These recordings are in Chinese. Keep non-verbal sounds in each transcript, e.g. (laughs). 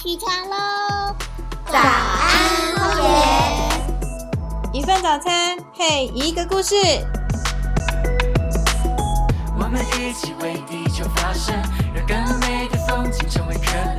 起床喽！早安，荒野。一份早餐配一个故事。我们一起为地球发声，让更美的风景成为可能。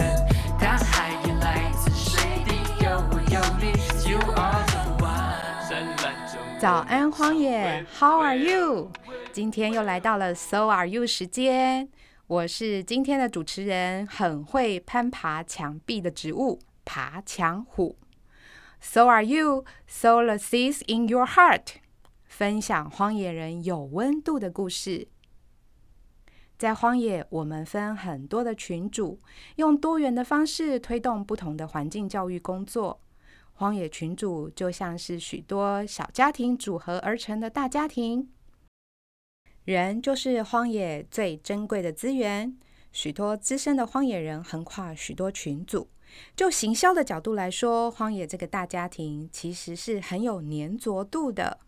大海也来自水滴，有我有你，You are the one。灿烂早安，荒野，How are you？今天又来到了 So are you 时间。我是今天的主持人，很会攀爬墙壁的植物——爬墙虎。So are you? Sow the seeds in your heart。分享荒野人有温度的故事。在荒野，我们分很多的群组，用多元的方式推动不同的环境教育工作。荒野群组就像是许多小家庭组合而成的大家庭。人就是荒野最珍贵的资源，许多资深的荒野人横跨许多群组。就行销的角度来说，荒野这个大家庭其实是很有粘着度的。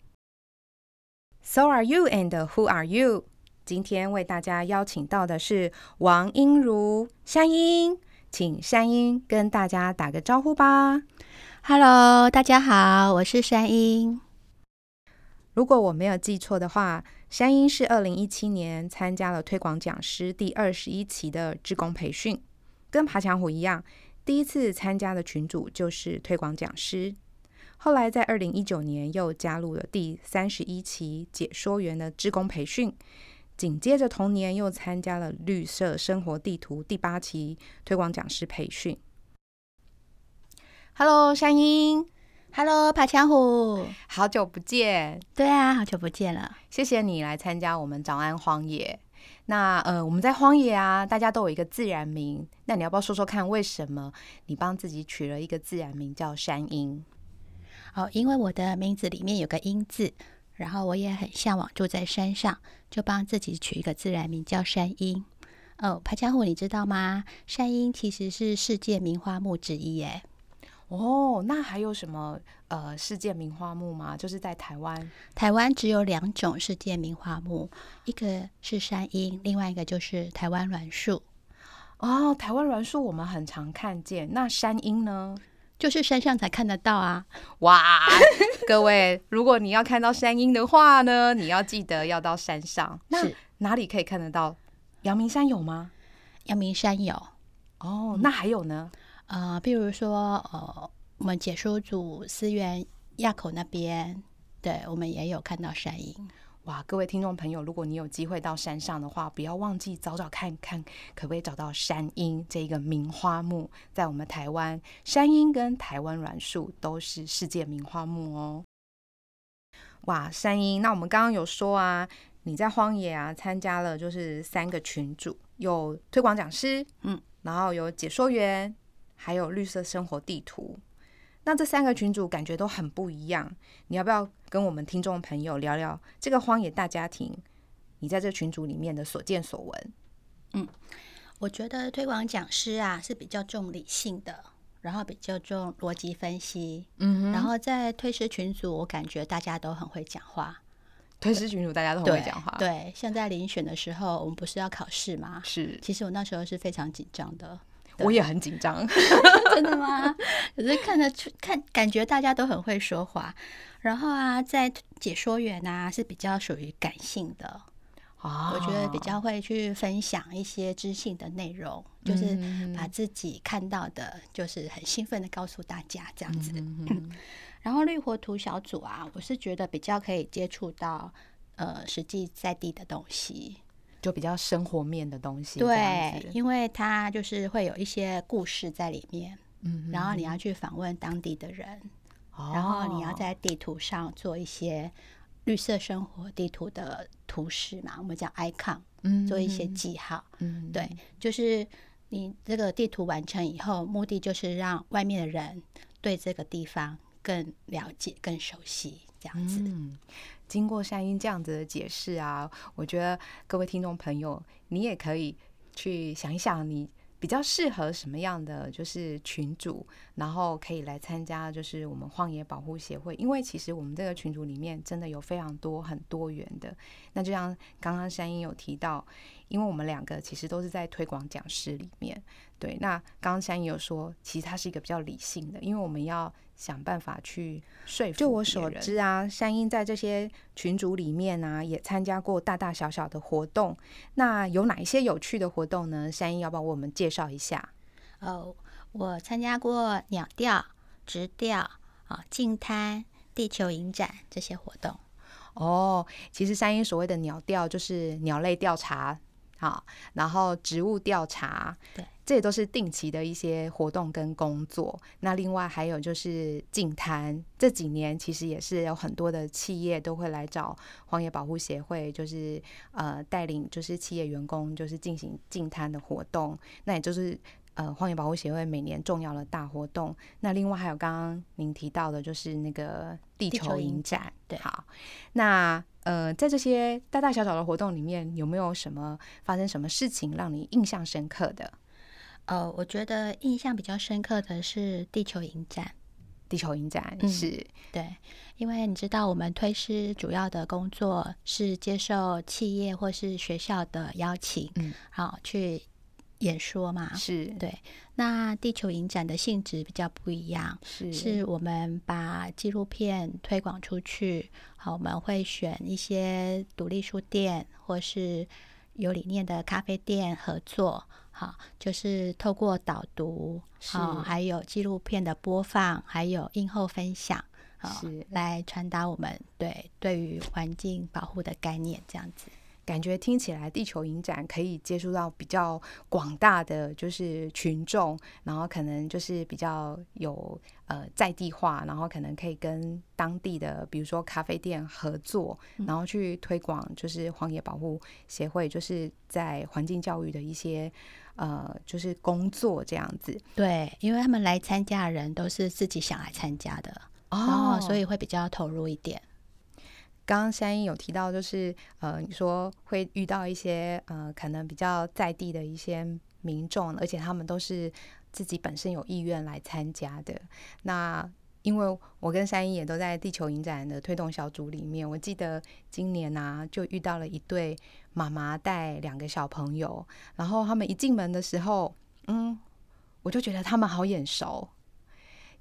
So are you and who are you？今天为大家邀请到的是王英如山英，请山英跟大家打个招呼吧。Hello，大家好，我是山鹰。如果我没有记错的话，山鹰是二零一七年参加了推广讲师第二十一期的志工培训，跟爬墙虎一样，第一次参加的群组就是推广讲师。后来在二零一九年又加入了第三十一期解说员的志工培训，紧接着同年又参加了绿色生活地图第八期推广讲师培训。Hello，山鹰，Hello，爬墙虎。好久不见。对啊，好久不见了。谢谢你来参加我们早安荒野。那呃，我们在荒野啊，大家都有一个自然名。那你要不要说说看，为什么你帮自己取了一个自然名叫山鹰？哦，因为我的名字里面有个“鹰”字，然后我也很向往住在山上，就帮自己取一个自然名叫山鹰。哦，爬墙虎，你知道吗？山鹰其实是世界名花木之一耶。哦，那还有什么呃世界名花木吗？就是在台湾。台湾只有两种世界名花木，一个是山樱，另外一个就是台湾栾树。哦，台湾栾树我们很常看见，那山樱呢？就是山上才看得到啊！(laughs) 哇，各位，如果你要看到山鹰的话呢，你要记得要到山上。那哪里可以看得到？阳明山有吗？阳明山有，哦，那还有呢？呃，比如说，呃，我们解说组思源垭口那边，对我们也有看到山鹰。哇，各位听众朋友，如果你有机会到山上的话，不要忘记找找看看，可不可以找到山鹰这个名花木。在我们台湾，山鹰跟台湾栾树都是世界名花木哦。哇，山鹰，那我们刚刚有说啊，你在荒野啊参加了就是三个群组，有推广讲师，嗯，然后有解说员，还有绿色生活地图。那这三个群组感觉都很不一样，你要不要跟我们听众朋友聊聊这个荒野大家庭？你在这群组里面的所见所闻？嗯我觉得推广讲师啊是比较重理性的，然后比较重逻辑分析。嗯然后在推师群组，我感觉大家都很会讲话，推师群组大家都很会讲话，，对，像在遴选的时候，我们不是要考试吗？是，其实我那时候是非常紧张的。对我也很紧张。(laughs) 真的吗？可是看得出看，感觉大家都很会说话。然后啊，在解说员啊是比较属于感性的，哦我觉得比较会去分享一些知性的内容，就是嗯把自己看到的，就是很兴奋的告诉大家这样子。嗯 (laughs) 然后绿活图小组啊，我是觉得比较可以接触到呃实际在地的东西，就比较生活面的东西，对因为它就是会有一些故事在里面，嗯然后你要去访问当地的人，然后你要在地图上做一些绿色生活地图的图示嘛，我们叫 icon，嗯做一些记号。嗯对，就是你这个地图完成以后，目的就是让外面的人对这个地方更了解、更熟悉，这样子。嗯，经过山鹰这样子的解释啊，我觉得各位听众朋友，你也可以去想一想，你比较适合什么样的就是群组，然后可以来参加就是我们荒野保护协会，因为其实我们这个群组里面真的有非常多很多元的。那就像刚刚山鹰有提到，因为我们两个其实都是在推广讲师里面。对，那刚刚山英有说，其实他是一个比较理性的，因为我们要想办法去说服。就我所知啊，山鹰在这些群组里面呢、也参加过大大小小的活动。那有哪一些有趣的活动呢？山鹰要不要我们介绍一下？哦，我参加过鸟调、直调啊、近滩、地球影展这些活动。哦，其实山鹰所谓的鸟调就是鸟类调查，好，然后植物调查，对，这也都是定期的一些活动跟工作。那另外还有就是净滩，这几年其实也是有很多的企业都会来找荒野保护协会，就是呃带领就是企业员工就是进行净滩的活动，那也就是。呃，荒野保护协会每年重要的大活动。那另外还有刚刚您提到的，就是那个地地球球影影展展。对好，那呃，在这些大大小小的活动里面，有没有什么发生什么事情让你印象深刻的？呃，我觉得印象比较深刻的是地球影展。地球影展嗯是对，因为你知道，我们推师主要的工作是接受企业或是学校的邀请，嗯，好去演说嘛。是对，那地球影展的性质比较不一样，是是我们把纪录片推广出去。好，我们会选一些独立书店或是有理念的咖啡店合作。好，就是透过导读，好，还有纪录片的播放，还有映后分享，好是，来传达我们对对于环境保护的概念，这样子。感觉听起来地球影展可以接触到比较广大的就是群众，然后可能就是比较有呃在地化，然后可能可以跟当地的比如说咖啡店合作，然后去推广就是荒野保护协会就是在环境教育的一些呃就是工作这样子。对，因为他们来参加的人都是自己想来参加的，哦，所以会比较投入一点。刚刚山鹰有提到，就是呃，你说会遇到一些呃，可能比较在地的一些民众，而且他们都是自己本身有意愿来参加的。那因为我跟山鹰也都在地球影展的推动小组里面，我记得今年啊，就遇到了一对妈妈带两个小朋友，然后他们一进门的时候，嗯，我就觉得他们好眼熟，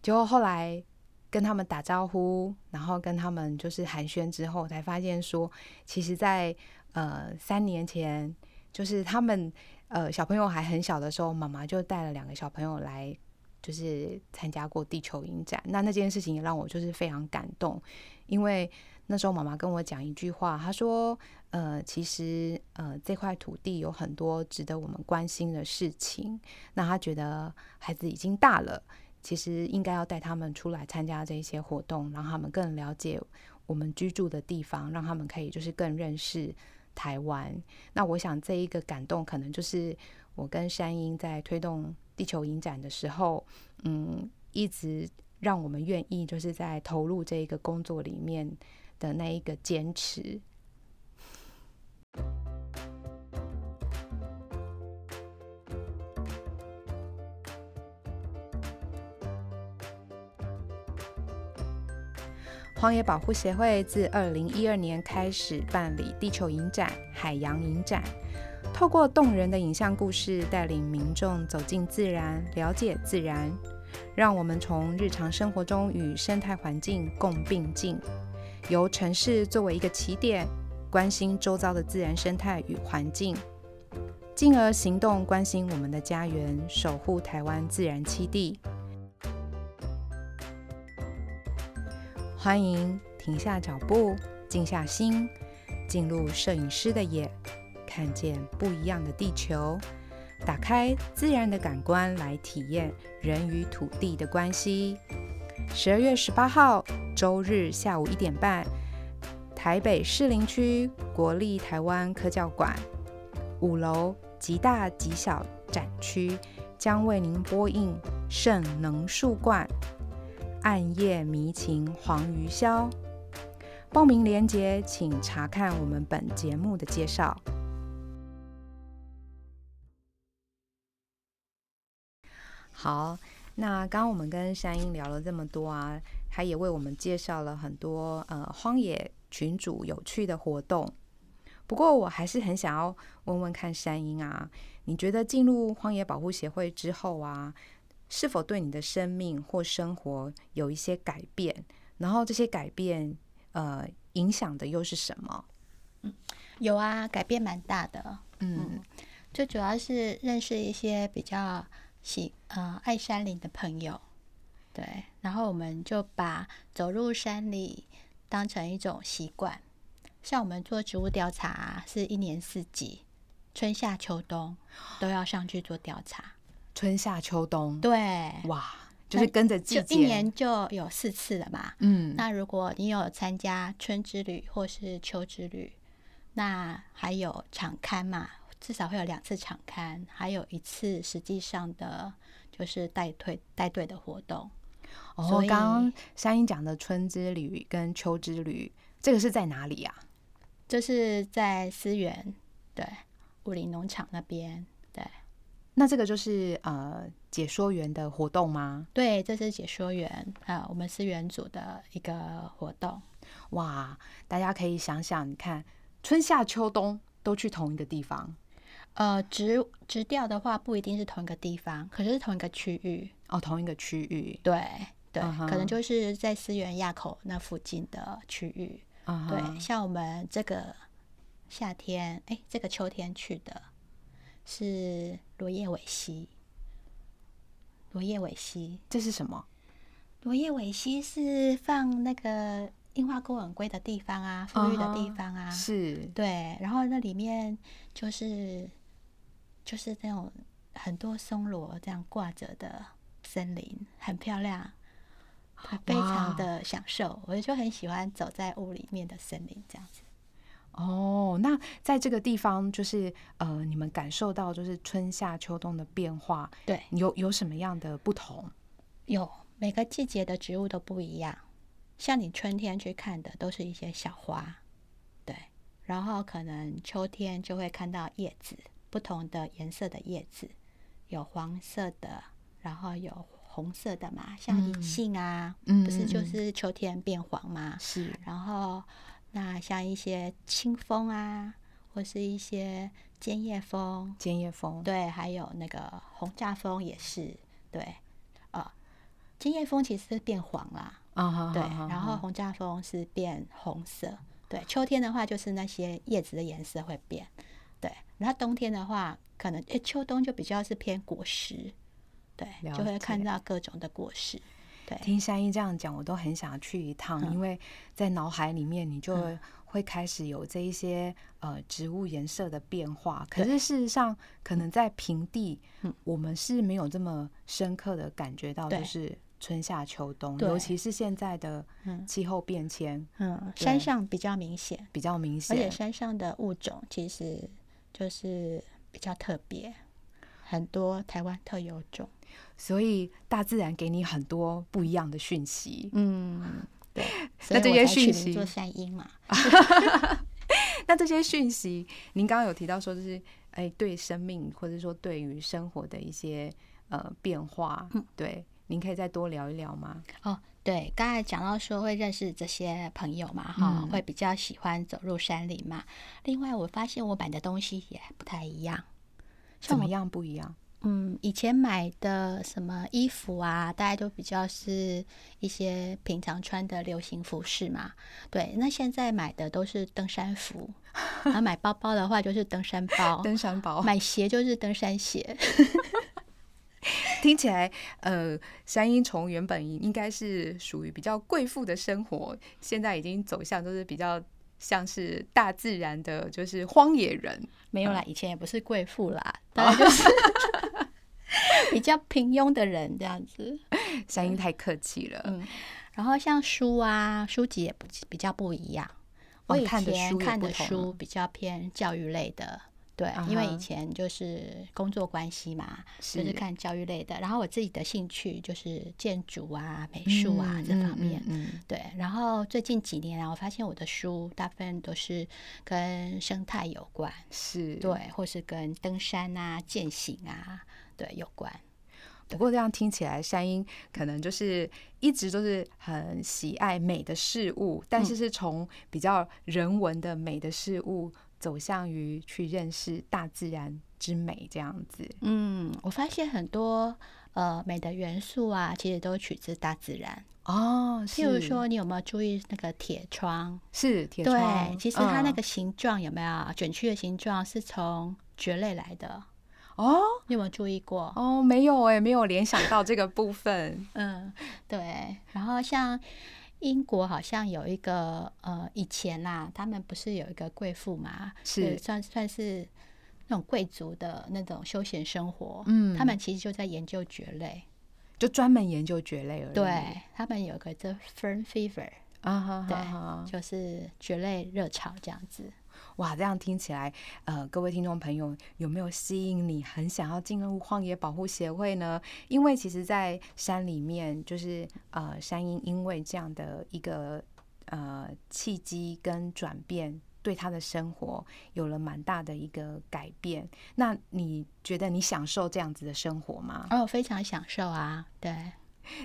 结果后来跟他们打招呼，然后跟他们就是寒暄之后，才发现说，其实在，呃三年前，就是他们呃小朋友还很小的时候，妈妈就带了两个小朋友来，就是参加过地球影展。那那件事情也让我就是非常感动，因为那时候妈妈跟我讲一句话，她说，呃，其实呃这块土地有很多值得我们关心的事情。那她觉得孩子已经大了。其实应该要带他们出来参加这些活动，让他们更了解我们居住的地方，让他们可以就是更认识台湾。那我想这一个感动，可能就是我跟山鹰在推动地球影展的时候，嗯，一直让我们愿意就是在投入这一个工作里面的那一个坚持。荒野保护协会自二零一二年开始办理地球影展、海洋影展，透过动人的影像故事，带领民众走进自然，了解自然，让我们从日常生活中与生态环境共并进，由城市作为一个起点，关心周遭的自然生态与环境，进而行动关心我们的家园，守护台湾自然栖地。欢迎停下脚步，静下心，进入摄影师的眼，看见不一样的地球，打开自然的感官来体验人与土地的关系。十二月十八号周日下午一点半，台北士林区国立台湾科教馆五楼极大极小展区将为您播映《圣能树冠》。暗夜迷情黄鱼霄。报名链接请查看我们本节目的介绍。好，那刚刚我们跟山鹰聊了这么多啊，他也为我们介绍了很多呃荒野群主有趣的活动。不过我还是很想要问问看山鹰啊，你觉得进入荒野保护协会之后啊，是否对你的生命或生活有一些改变？然后这些改变，呃，影响的又是什么？嗯有啊，改变蛮大的。嗯最主要是认识一些比较喜呃爱山林的朋友，对，然后我们就把走入山里当成一种习惯。像我们做植物调查啊、是一年四季，春夏秋冬都要上去做调查。春夏秋冬，对，哇，就是跟着季节，就一年就有四次了嘛。嗯，那如果你有参加春之旅或是秋之旅，那还有场刊嘛，至少会有两次场刊，还有一次实际上的就是带队带队的活动。哦，刚刚山鹰讲的春之旅跟秋之旅，这个是在哪里啊？就是在思源对武林农场那边，对那这个就是呃解说员的活动吗？对，这是解说员啊、呃我们思源组的一个活动。哇，大家可以想想，你看春夏秋冬都去同一个地方呃，直直调的话不一定是同一个地方，可是是同一个区域。哦，同一个区域，对对可能就是在思源垭口那附近的区域。对，像我们这个夏天，哎，这个秋天去的是罗叶尾溪。罗叶尾溪，这是什么？罗叶尾溪是放那个樱花钩吻龟的地方啊，富裕的地方啊。是对，然后那里面就是就是那种很多松萝这样挂着的森林，很漂亮，非常的享受。我就很喜欢走在雾里面的森林这样子。哦。那在这个地方，就是呃，你们感受到就是春夏秋冬的变化，对，有有什么样的不同？有每个季节的植物都不一样。像你春天去看的都是一些小花，对，然后可能秋天就会看到叶子，不同的颜色的叶子，有黄色的，然后有红色的嘛，像银嗯杏啊，嗯不是就是秋天变黄嘛？是然后那像一些清风啊，或是一些尖叶风，尖叶风，对，还有那个红炸风也是，对，呃，尖叶风其实是变黄啦，啊哈，对，然后红炸风是变红色，对，秋天的话就是那些叶子的颜色会变，对，然后冬天的话，可能诶秋冬就比较是偏果实，对，就会看到各种的果实，对，听山一这样讲，我都很想去一趟，嗯。因为在脑海里面你就会开始有这一些呃植物颜色的变化。可是事实上，可能在平地，嗯。我们是没有这么深刻的感觉到，就是春夏秋冬，尤其是现在的嗯。气候变迁嗯，山上比较明显，比较明显而且。山上的物种其实就是比较特别，很多台湾特有种。所以大自然给你很多不一样的讯息。嗯，对。(laughs) 那这些讯息做山鹰嘛。(laughs) (laughs) 那这些讯息，您刚刚有提到说，就是哎，对生命或者说对于生活的一些呃变化，嗯对，您可以再多聊一聊吗？哦，对，刚才讲到说会认识这些朋友嘛，哈、嗯会比较喜欢走入山林嘛。另外，我发现我买的东西也不太一样。怎么样不一样？嗯，以前买的什么衣服啊，大概都比较是一些平常穿的流行服饰嘛。对，那现在买的都是登山服，(laughs) 然后买包包的话就是登山包，登山包买鞋就是登山鞋。(laughs) 听起来，呃，山鹰从原本应该是属于比较贵妇的生活，现在已经走向都是比较像是大自然的，就是荒野人。没有啦，以前也不是贵妇啦，(laughs) 当然就是 (laughs) 比较平庸的人这样子。声音太客气了，嗯，然后像书啊，书籍也不比较不一样。我以哦看的前看的书比较偏教育类的，对，因为以前就是工作关系嘛，就是是看教育类的。然后我自己的兴趣就是建筑啊、美术啊、这方面。嗯嗯对，然后最近几年啊，我发现我的书大部分都是跟生态有关，是，对，或是跟登山啊、践行啊，对有关。不过这样听起来，山鹰可能就是一直都是很喜爱美的事物，但是是从比较人文的美的事物走向于去认识大自然之美这样子？嗯，我发现很多呃美的元素啊，其实都取自大自然。哦，譬如说，你有没有注意那个铁窗？是铁窗对，，其实它那嗯个形状有没有卷曲的形状是从蕨类来的？哦你有没有注意过？哦没有哎，没有联想到这个部分。(laughs) 嗯，对。然后像英国好像有一个呃，以前啦，他们不是有一个贵妇嘛，是算算是那种贵族的那种休闲生活。嗯他们其实就在研究蕨类，就专门研究蕨类而已。对他们有个叫 fern fever，啊哈对就是蕨类热潮这样子。哇，这样听起来，呃，各位听众朋友，有没有吸引你很想要进入荒野保护协会呢？因为其实，在山里面，就是呃，山鹰因为这样的一个呃契机跟转变，对他的生活有了蛮大的一个改变。那你觉得你享受这样子的生活吗？哦，非常享受啊，对，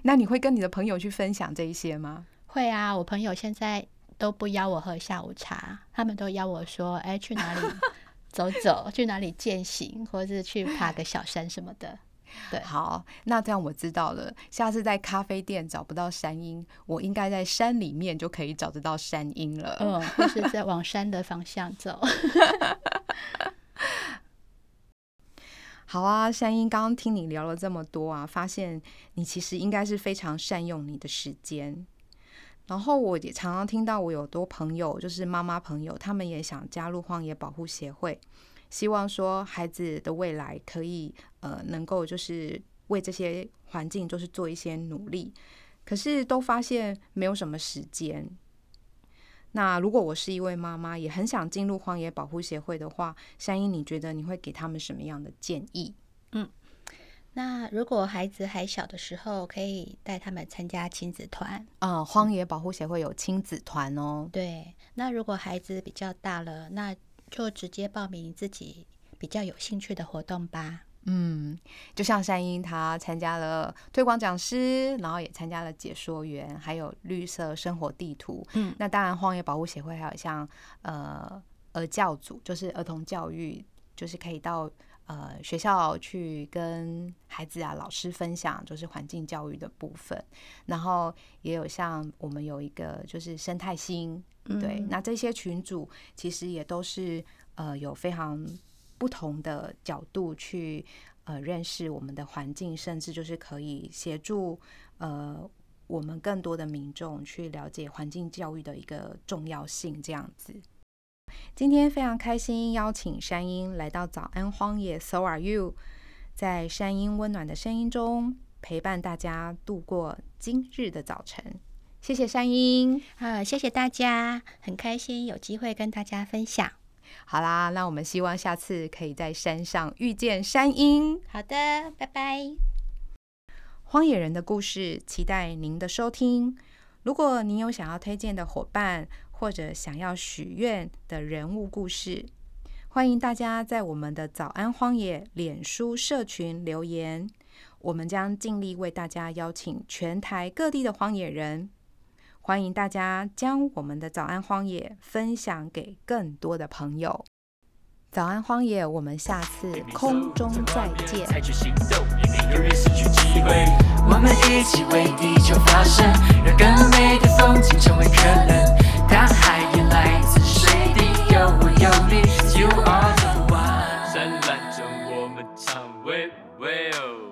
那你会跟你的朋友去分享这一些吗？会啊。我朋友现在都不邀我喝下午茶，他们都邀我说，哎，去哪里 (laughs) 走走，去哪里践行，或是去爬个小山什么的。对好，那这样我知道了。下次在咖啡店找不到山鹰，我应该在山里面就可以找得到山鹰了。嗯，或是在往山的方向走。(laughs) 好啊，山鹰，刚刚听你聊了这么多啊，发现你其实应该是非常善用你的时间。然后我也常常听到我有多朋友，就是妈妈朋友，他们也想加入荒野保护协会，希望说孩子的未来可以呃能够就是为这些环境就是做一些努力，可是都发现没有什么时间。那如果我是一位妈妈，也很想进入荒野保护协会的话，山鹰，你觉得你会给他们什么样的建议？那如果孩子还小的时候，可以带他们参加亲子团。嗯，荒野保护协会有亲子团哦。对，那如果孩子比较大了，那就直接报名自己比较有兴趣的活动吧。嗯，就像山英，他参加了推广讲师，然后也参加了解说员，还有绿色生活地图。嗯，那当然，荒野保护协会还有像呃儿教组，就是儿童教育，就是可以到呃学校去跟孩子啊老师分享，就是环境教育的部分。然后也有像我们有一个就是生态星，对，嗯那这些群组其实也都是呃有非常不同的角度去呃认识我们的环境，甚至就是可以协助呃我们更多的民众去了解环境教育的一个重要性，这样子。今天非常开心邀请山鹰来到早安荒野，So are you，在山鹰温暖的声音中陪伴大家度过今日的早晨。谢谢山鹰。啊，谢谢大家，很开心有机会跟大家分享。好啦，那我们希望下次可以在山上遇见山鹰。好的，拜拜。荒野人的故事，期待您的收听。如果您有想要推荐的伙伴，或者想要许愿的人物故事，欢迎大家在我们的早安荒野脸书社群留言，我们将尽力为大家邀请全台各地的荒野人。欢迎大家将我们的早安荒野分享给更多的朋友。早安荒野，我们下次空中再见。我们一起为地球发声，让更美的风景成为可能。每次睡地有我有你 you are the one 伸懒腰我们唱 Wee wait wait